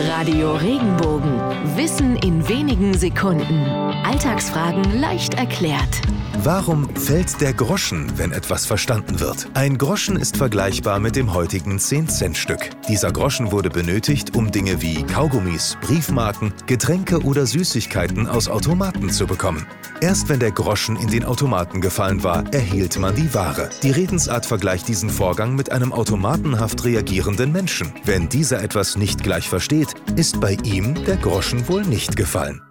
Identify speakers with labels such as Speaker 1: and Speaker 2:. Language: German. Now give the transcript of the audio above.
Speaker 1: Radio Regenbogen. Wissen in wenigen Sekunden. Alltagsfragen leicht erklärt.
Speaker 2: Warum fällt der Groschen, wenn etwas verstanden wird? Ein Groschen ist vergleichbar mit dem heutigen 10-Cent-Stück. Dieser Groschen wurde benötigt, um Dinge wie Kaugummis, Briefmarken, Getränke oder Süßigkeiten aus Automaten zu bekommen. Erst wenn der Groschen in den Automaten gefallen war, erhielt man die Ware. Die Redensart vergleicht diesen Vorgang mit einem automatenhaft reagierenden Menschen. Wenn dieser etwas nicht gleich versteht, ist bei ihm der Groschen wohl nicht gefallen.